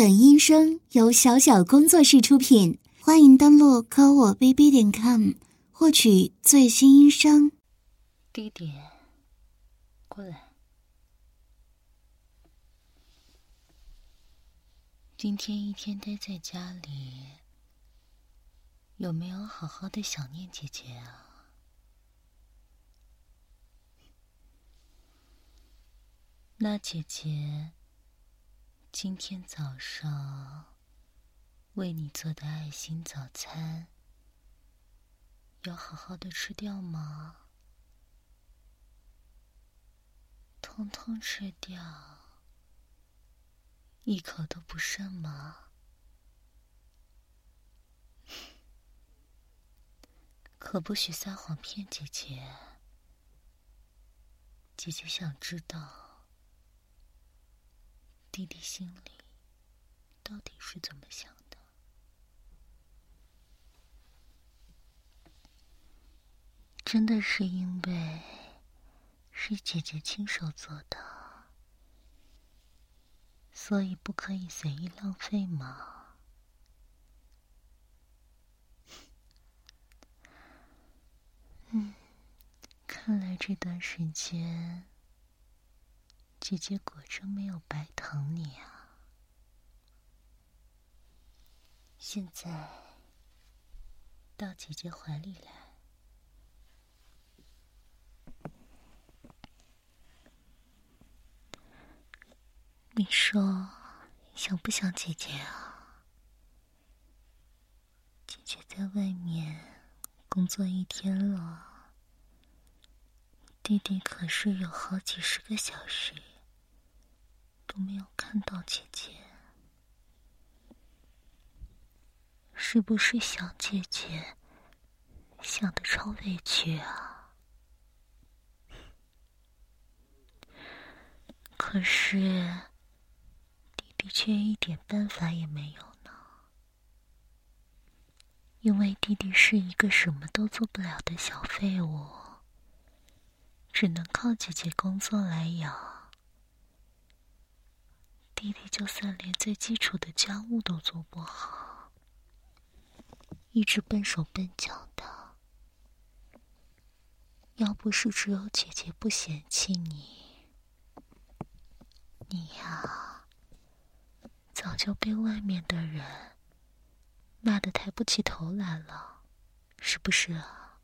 本音声由小小工作室出品，欢迎登录科我 bb 点 com 获取最新音声。弟弟，过来。今天一天待在家里，有没有好好的想念姐姐啊？那姐姐。今天早上为你做的爱心早餐，要好好的吃掉吗？通通吃掉，一口都不剩吗？可不许撒谎骗姐姐，姐姐想知道。弟弟心里到底是怎么想的？真的是因为是姐姐亲手做的，所以不可以随意浪费吗？嗯，看来这段时间。姐姐果真没有白疼你啊！现在到姐姐怀里来，你说想不想姐姐啊？姐姐在外面工作一天了，弟弟可是有好几十个小时。都没有看到姐姐，是不是想姐姐？想的超委屈啊！可是弟弟却一点办法也没有呢，因为弟弟是一个什么都做不了的小废物，只能靠姐姐工作来养。弟弟就算连最基础的家务都做不好，一直笨手笨脚的。要不是只有姐姐不嫌弃你，你呀，早就被外面的人骂得抬不起头来了，是不是啊？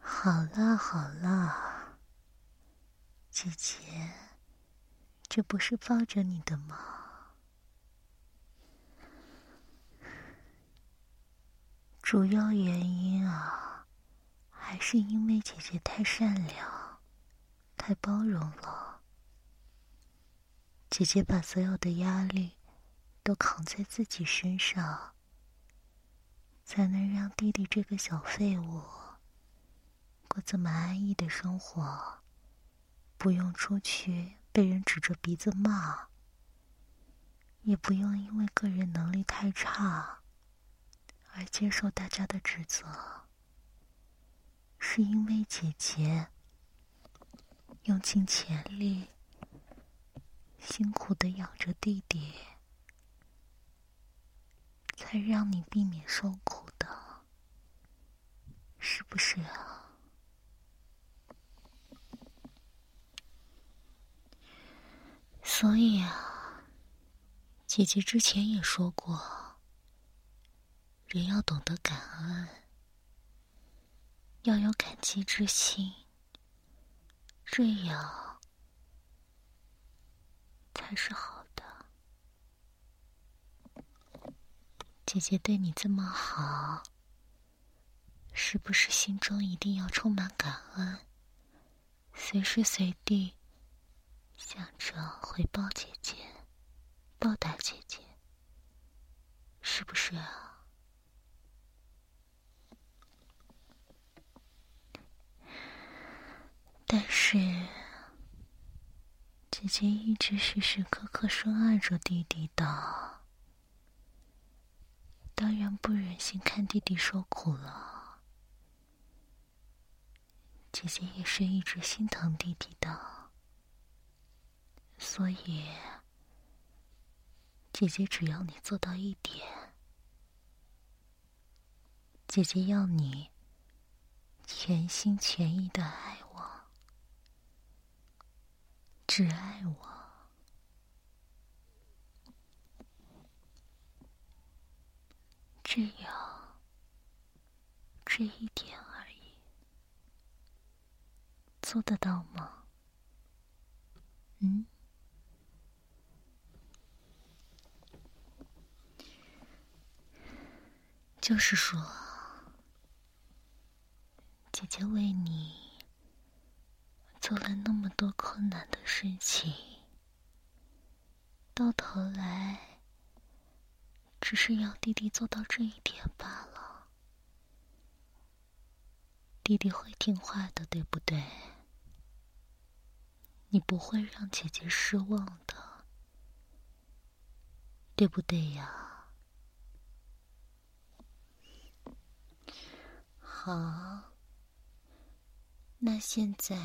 好 了好了。姐姐，这不是抱着你的吗？主要原因啊，还是因为姐姐太善良、太包容了。姐姐把所有的压力都扛在自己身上，才能让弟弟这个小废物过这么安逸的生活。不用出去被人指着鼻子骂，也不用因为个人能力太差而接受大家的指责。是因为姐姐用尽全力、辛苦的养着弟弟，才让你避免受苦的，是不是啊？所以啊，姐姐之前也说过，人要懂得感恩，要有感激之心，这样才是好的。姐姐对你这么好，是不是心中一定要充满感恩，随时随地？想着回报姐姐，报答姐姐，是不是啊？但是姐姐一直时时刻刻深爱着弟弟的，当然不忍心看弟弟受苦了。姐姐也是一直心疼弟弟的。所以，姐姐只要你做到一点，姐姐要你全心全意的爱我，只爱我，只有这一点而已，做得到吗？嗯？就是说，姐姐为你做了那么多困难的事情，到头来只是要弟弟做到这一点罢了。弟弟会听话的，对不对？你不会让姐姐失望的，对不对呀？好，那现在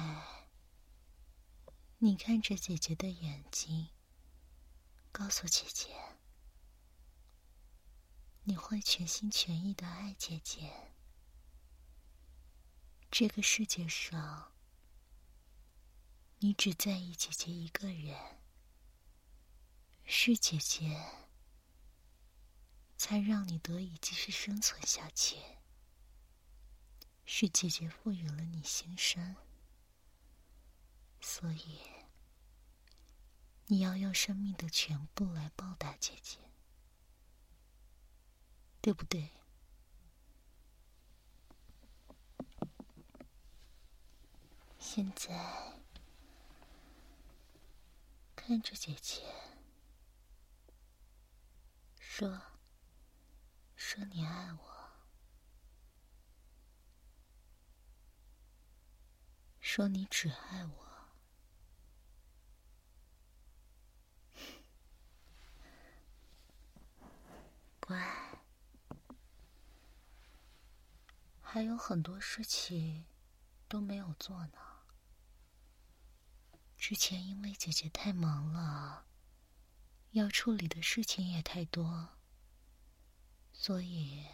你看着姐姐的眼睛，告诉姐姐，你会全心全意的爱姐姐。这个世界上，你只在意姐姐一个人，是姐姐才让你得以继续生存下去。是姐姐赋予了你心生，所以你要用生命的全部来报答姐姐，对不对？现在看着姐姐，说，说你爱我。说你只爱我，乖。还有很多事情都没有做呢。之前因为姐姐太忙了，要处理的事情也太多，所以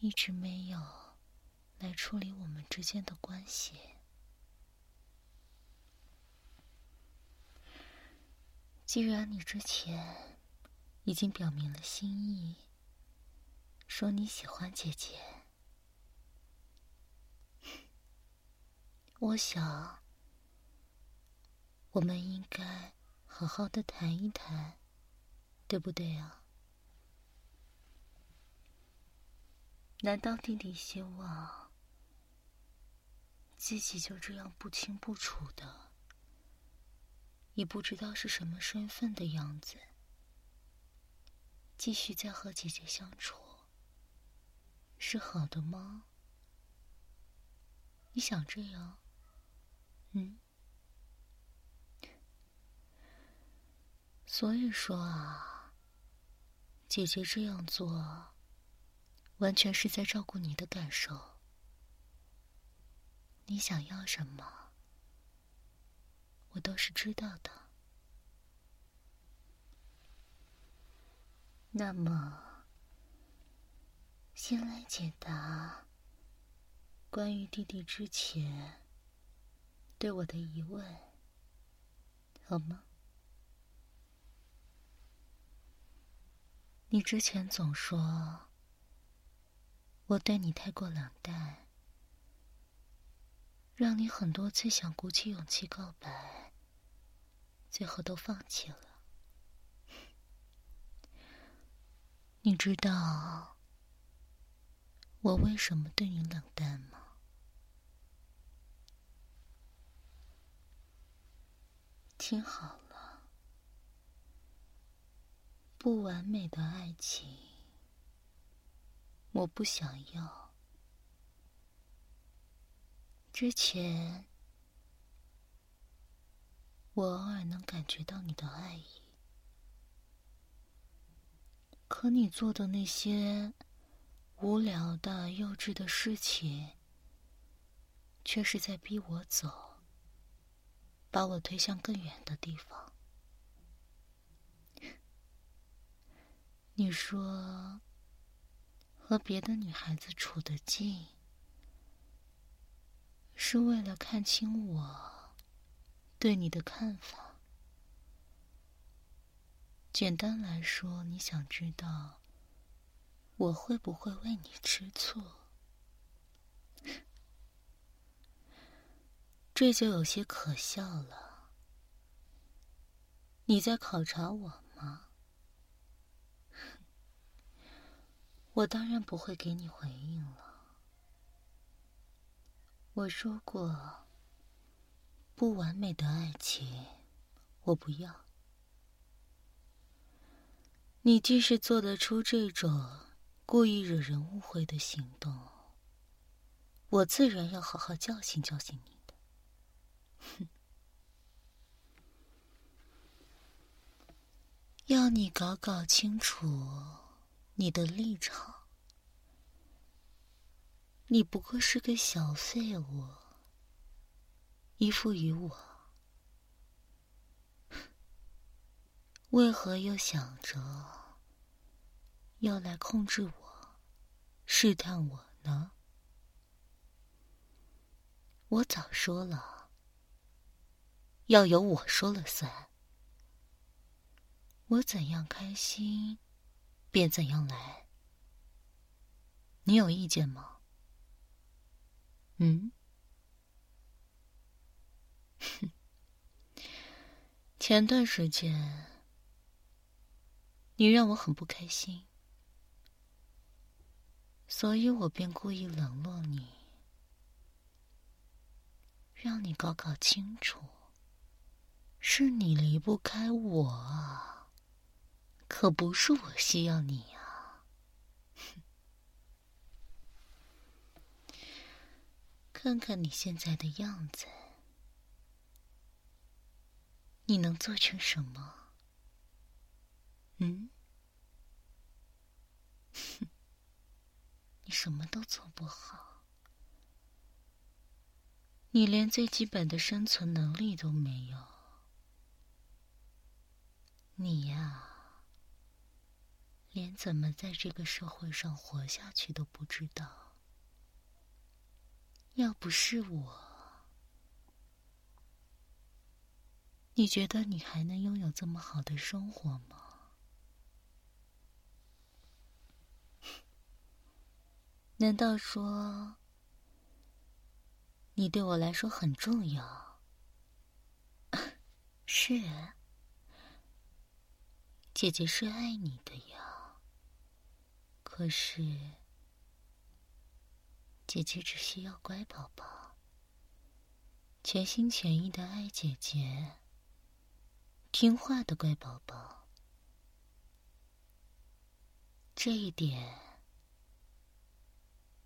一直没有。来处理我们之间的关系。既然你之前已经表明了心意，说你喜欢姐姐，我想我们应该好好的谈一谈，对不对啊？难道弟弟希望？自己就这样不清不楚的，也不知道是什么身份的样子，继续在和姐姐相处，是好的吗？你想这样？嗯？所以说啊，姐姐这样做，完全是在照顾你的感受。你想要什么，我都是知道的。那么，先来解答关于弟弟之前对我的疑问，好吗？你之前总说我对你太过冷淡。让你很多次想鼓起勇气告白，最后都放弃了。你知道我为什么对你冷淡吗？听好了，不完美的爱情，我不想要。之前，我偶尔能感觉到你的爱意，可你做的那些无聊的、幼稚的事情，却是在逼我走。把我推向更远的地方。你说，和别的女孩子处得近，是为了看清我对你的看法。简单来说，你想知道我会不会为你吃醋。这就有些可笑了。你在考察我吗？我当然不会给你回应。我说过，不完美的爱情，我不要。你即使做得出这种故意惹人误会的行动，我自然要好好教训教训你。哼！要你搞搞清楚你的立场。你不过是个小废物，依附于我，为何又想着要来控制我、试探我呢？我早说了。要由我说了算，我怎样开心，便怎样来。你有意见吗？嗯？哼，前段时间你让我很不开心，所以我便故意冷落你，让你搞搞清楚。是你离不开我，可不是我需要你啊！看看你现在的样子，你能做成什么？嗯？哼，你什么都做不好，你连最基本的生存能力都没有。你呀，连怎么在这个社会上活下去都不知道。要不是我，你觉得你还能拥有这么好的生活吗？难道说你对我来说很重要？是。姐姐是爱你的呀，可是姐姐只需要乖宝宝，全心全意的爱姐姐，听话的乖宝宝。这一点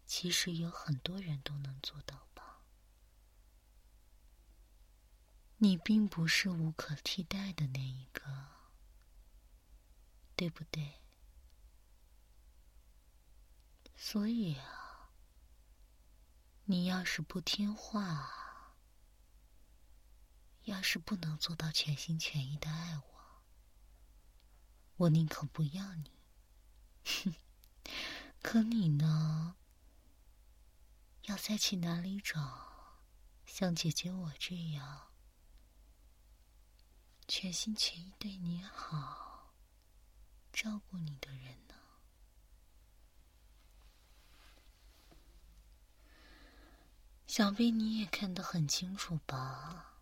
其实有很多人都能做到吧？你并不是无可替代的那一个。对不对？所以啊，你要是不听话，要是不能做到全心全意的爱我，我宁可不要你。可你呢？要再去哪里找像姐姐我这样全心全意对你好？照顾你的人呢？想必你也看得很清楚吧？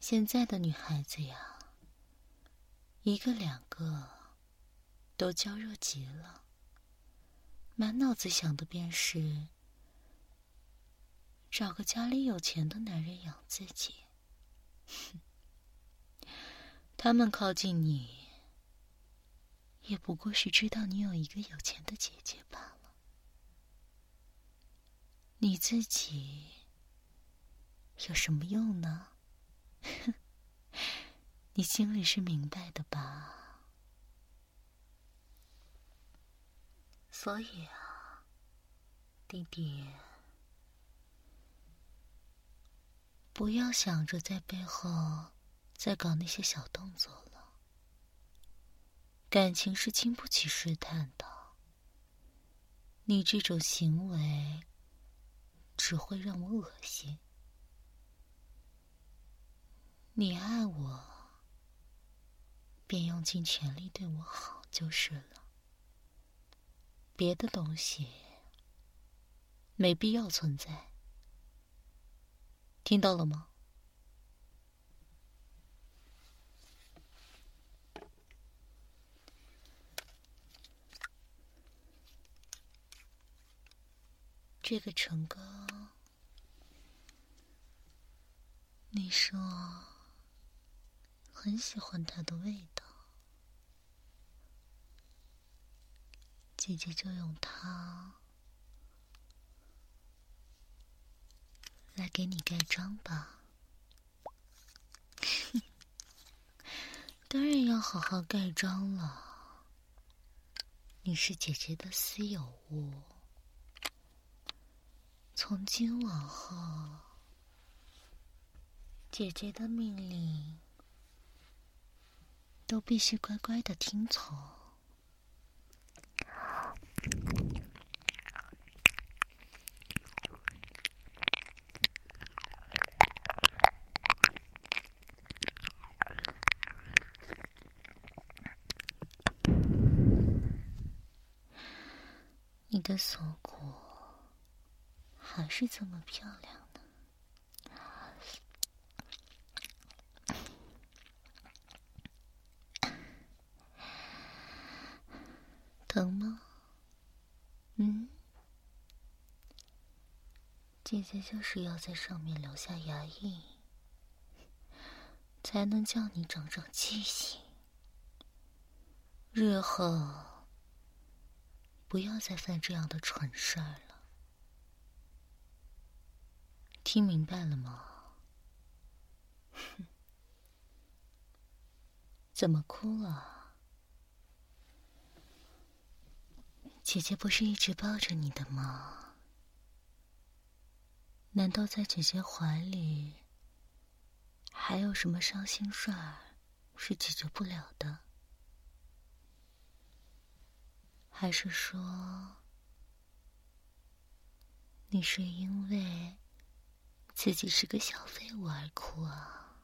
现在的女孩子呀，一个两个都娇弱极了，满脑子想的便是找个家里有钱的男人养自己。哼，他们靠近你。也不过是知道你有一个有钱的姐姐吧。你自己有什么用呢？你心里是明白的吧？所以啊，弟弟，不要想着在背后再搞那些小动作了。感情是经不起试探的，你这种行为只会让我恶心。你爱我，便用尽全力对我好就是了。别的东西没必要存在，听到了吗？这个唇膏，你说。很喜欢它的味道，姐姐就用它来给你盖章吧。当然要好好盖章了，你是姐姐的私有物，从今往后，姐姐的命令。都必须乖乖的听从。你的锁骨还是这么漂亮。疼吗？嗯，姐姐就是要在上面留下牙印，才能叫你长长记性，日后不要再犯这样的蠢事儿了。听明白了吗？怎么哭啊？姐姐不是一直抱着你的吗？难道在姐姐怀里还有什么伤心事儿是解决不了的？还是说你是因为自己是个小废物而哭啊？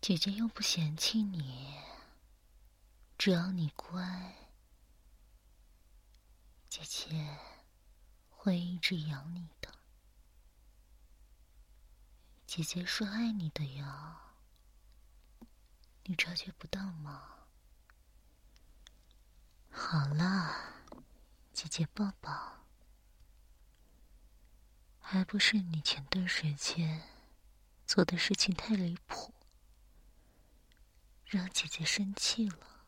姐姐又不嫌弃你。只要你乖，姐姐会一直养你的。姐姐是爱你的呀，你察觉不到吗？好了，姐姐抱抱。还不是你前段时间做的事情太离谱，让姐姐生气了。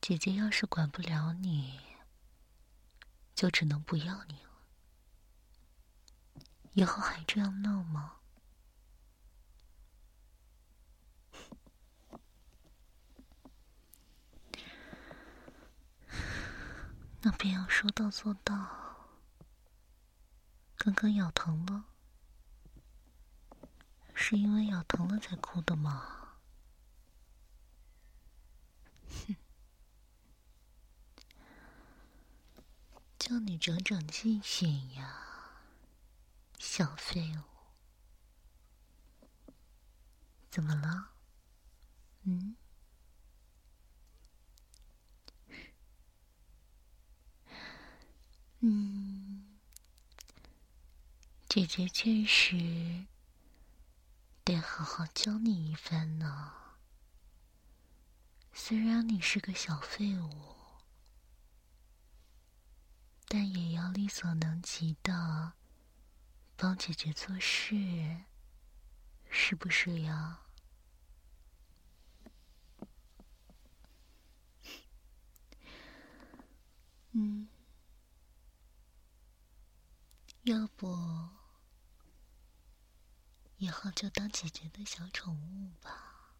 姐姐要是管不了你，就只能不要你了。以后还这样闹吗？那便要说到做到。刚刚咬疼了，是因为咬疼了才哭的吗？叫你长长记性呀，小废物！怎么了？嗯？嗯，姐姐确实得好好教你一番呢。虽然你是个小废物。但也要力所能及的帮姐姐做事，是不是呀？嗯，要不以后就当姐姐的小宠物吧，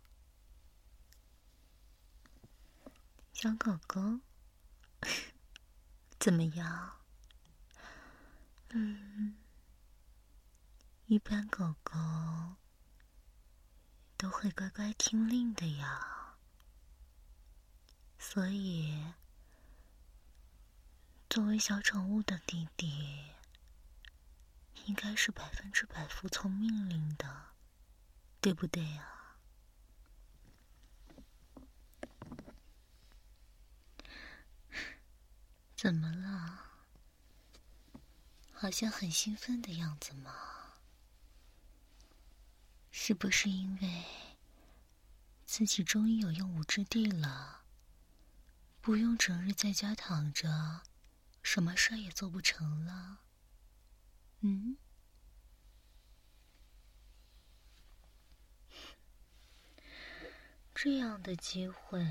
小狗狗。怎么样？嗯，一般狗狗都会乖乖听令的呀，所以作为小宠物的弟弟，应该是百分之百服从命令的，对不对呀？怎么了？好像很兴奋的样子嘛，是不是因为自己终于有用武之地了，不用整日在家躺着，什么事也做不成了？嗯，这样的机会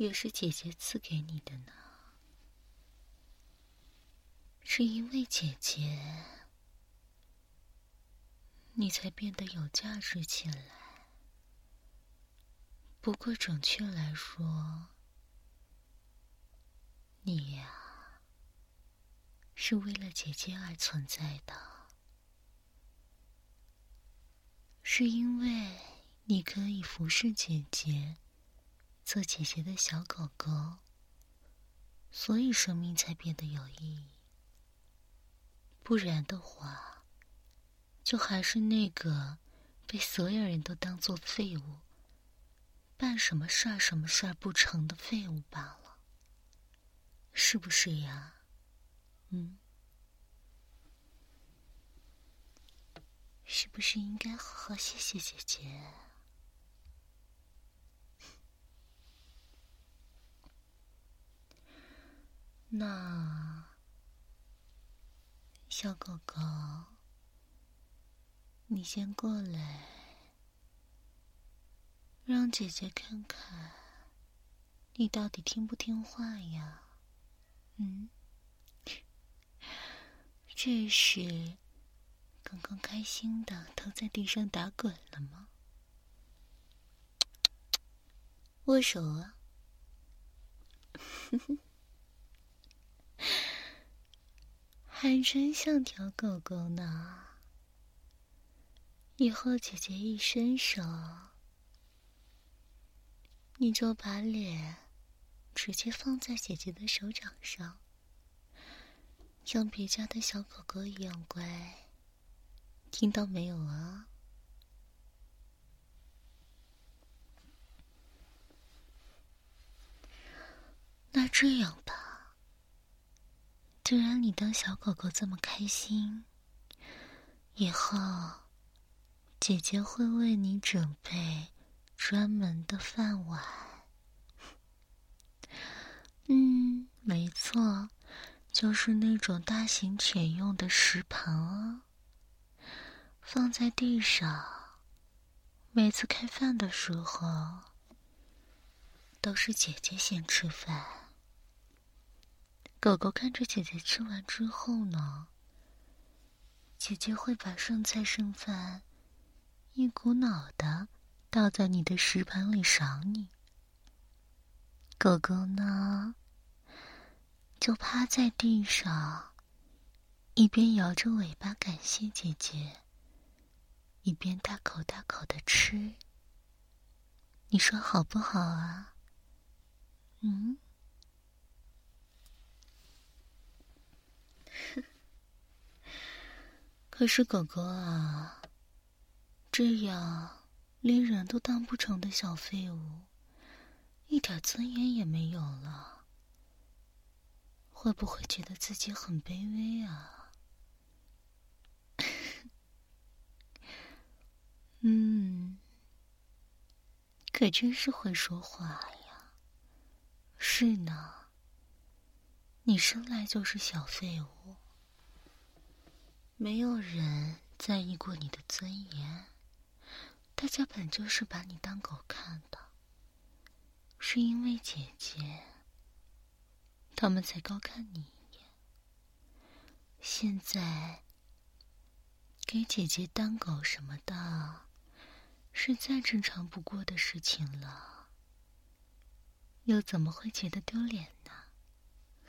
也是姐姐赐给你的呢。是因为姐姐，你才变得有价值起来。不过，准确来说，你呀，是为了姐姐而存在的。是因为你可以服侍姐姐，做姐姐的小狗狗，所以生命才变得有意义。不然的话，就还是那个被所有人都当做废物、办什么事儿什么事儿不成的废物罢了，是不是呀？嗯，是不是应该好好谢谢姐姐？那。小狗狗，你先过来，让姐姐看看你到底听不听话呀？嗯，这是刚刚开心的躺在地上打滚了吗？握手啊！哼哼还真像条狗狗呢。以后姐姐一伸手，你就把脸直接放在姐姐的手掌上，像别家的小狗狗一样乖。听到没有啊？那这样吧。既然你当小狗狗这么开心，以后姐姐会为你准备专门的饭碗。嗯，没错，就是那种大型犬用的食盘啊，放在地上。每次开饭的时候，都是姐姐先吃饭。狗狗看着姐姐吃完之后呢，姐姐会把剩菜剩饭一股脑的倒在你的食盘里赏你。狗狗呢，就趴在地上，一边摇着尾巴感谢姐姐，一边大口大口的吃。你说好不好啊？嗯。可是狗狗啊，这样连人都当不成的小废物，一点尊严也没有了，会不会觉得自己很卑微啊？嗯，可真是会说话呀。是呢，你生来就是小废物。没有人在意过你的尊严，大家本就是把你当狗看的，是因为姐姐，他们才高看你一眼。现在给姐姐当狗什么的，是再正常不过的事情了，又怎么会觉得丢脸呢？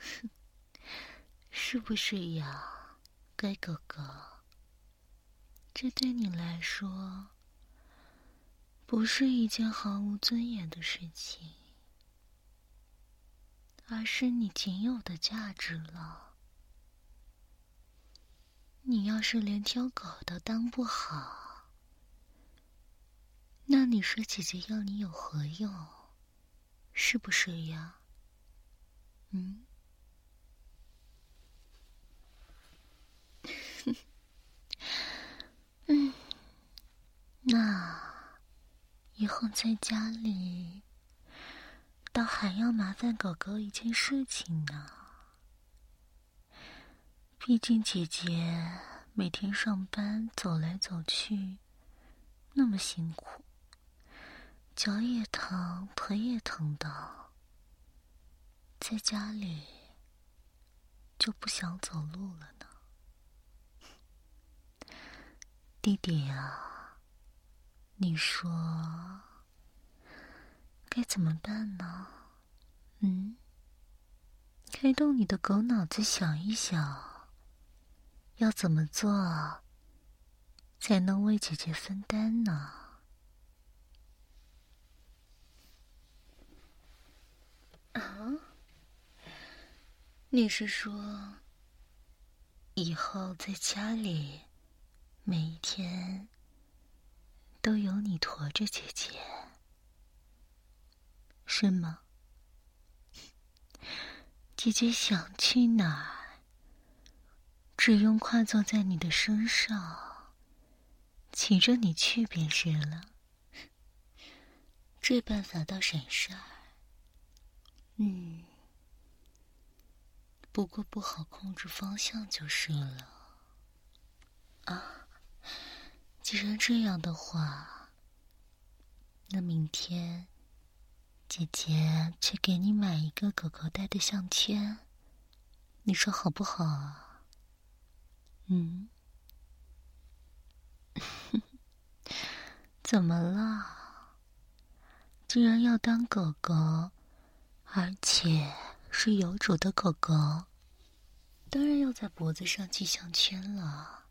是不是呀，乖狗狗？这对你来说，不是一件毫无尊严的事情，而是你仅有的价值了。你要是连条狗都当不好，那你说姐姐要你有何用？是不是呀？嗯，那以后在家里，倒还要麻烦狗狗一件事情呢。毕竟姐姐每天上班走来走去，那么辛苦，脚也疼，腿也疼的，在家里就不想走路了呢。弟弟呀，你说该怎么办呢？嗯，开动你的狗脑子想一想，要怎么做才能为姐姐分担呢？啊？你是说以后在家里？每一天都有你驮着姐姐，是吗？姐姐想去哪儿，只用跨坐在你的身上，骑着你去便是了。这办法倒省事儿，嗯，不过不好控制方向就是了。啊。既然这样的话，那明天姐姐去给你买一个狗狗戴的项圈，你说好不好啊？嗯？怎么了？既然要当狗狗，而且是有主的狗狗，当然要在脖子上系项圈了。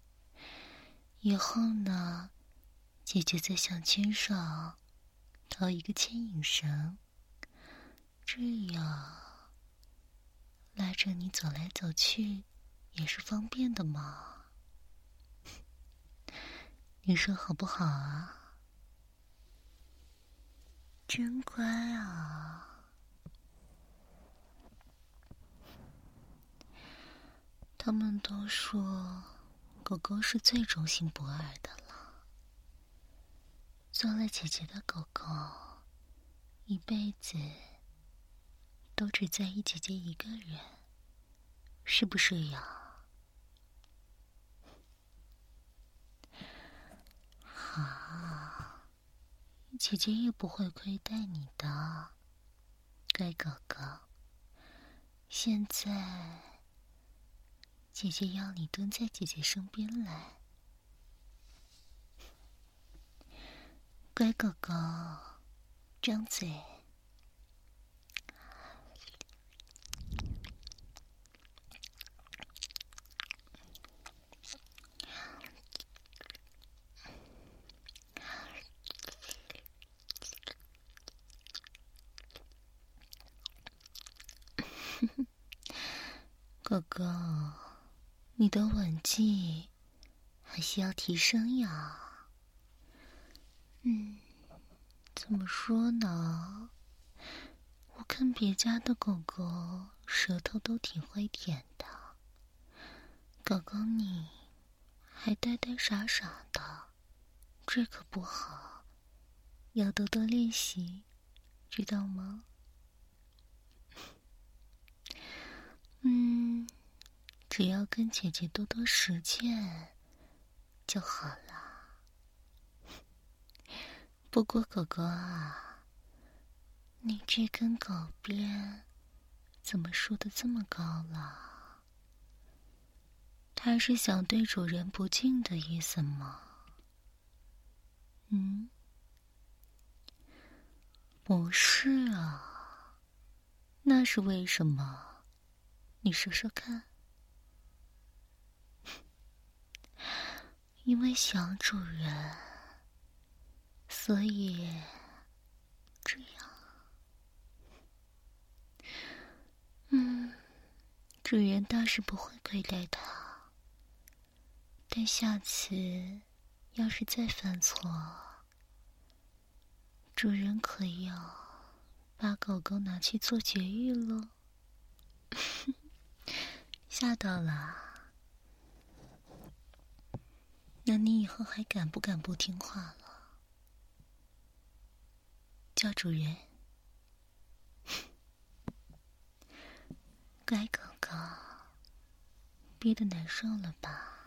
以后呢，姐姐在项圈上套一个牵引绳，这样拉着你走来走去也是方便的嘛。你说好不好啊？真乖啊！他们都说。狗狗是最忠心不二的了。做了姐姐的狗狗，一辈子都只在意姐姐一个人，是不是呀？好，姐姐也不会亏待你的，乖狗狗。现在。姐姐要你蹲在姐姐身边来，乖狗狗，张嘴。狗狗。你的吻技还需要提升呀。嗯，怎么说呢？我看别家的狗狗舌头都挺会舔的，狗狗你还呆呆傻傻的，这可不好，要多多练习，知道吗？嗯。只要跟姐姐多多实践就好了。不过狗狗啊，你这根狗鞭怎么竖的这么高了？它是想对主人不敬的意思吗？嗯，不是啊，那是为什么？你说说看。因为想主人，所以这样。嗯，主人倒是不会亏待他，但下次要是再犯错，主人可要把狗狗拿去做绝育了。吓到了？那你以后还敢不敢不听话了？叫主人。乖狗狗，憋得难受了吧？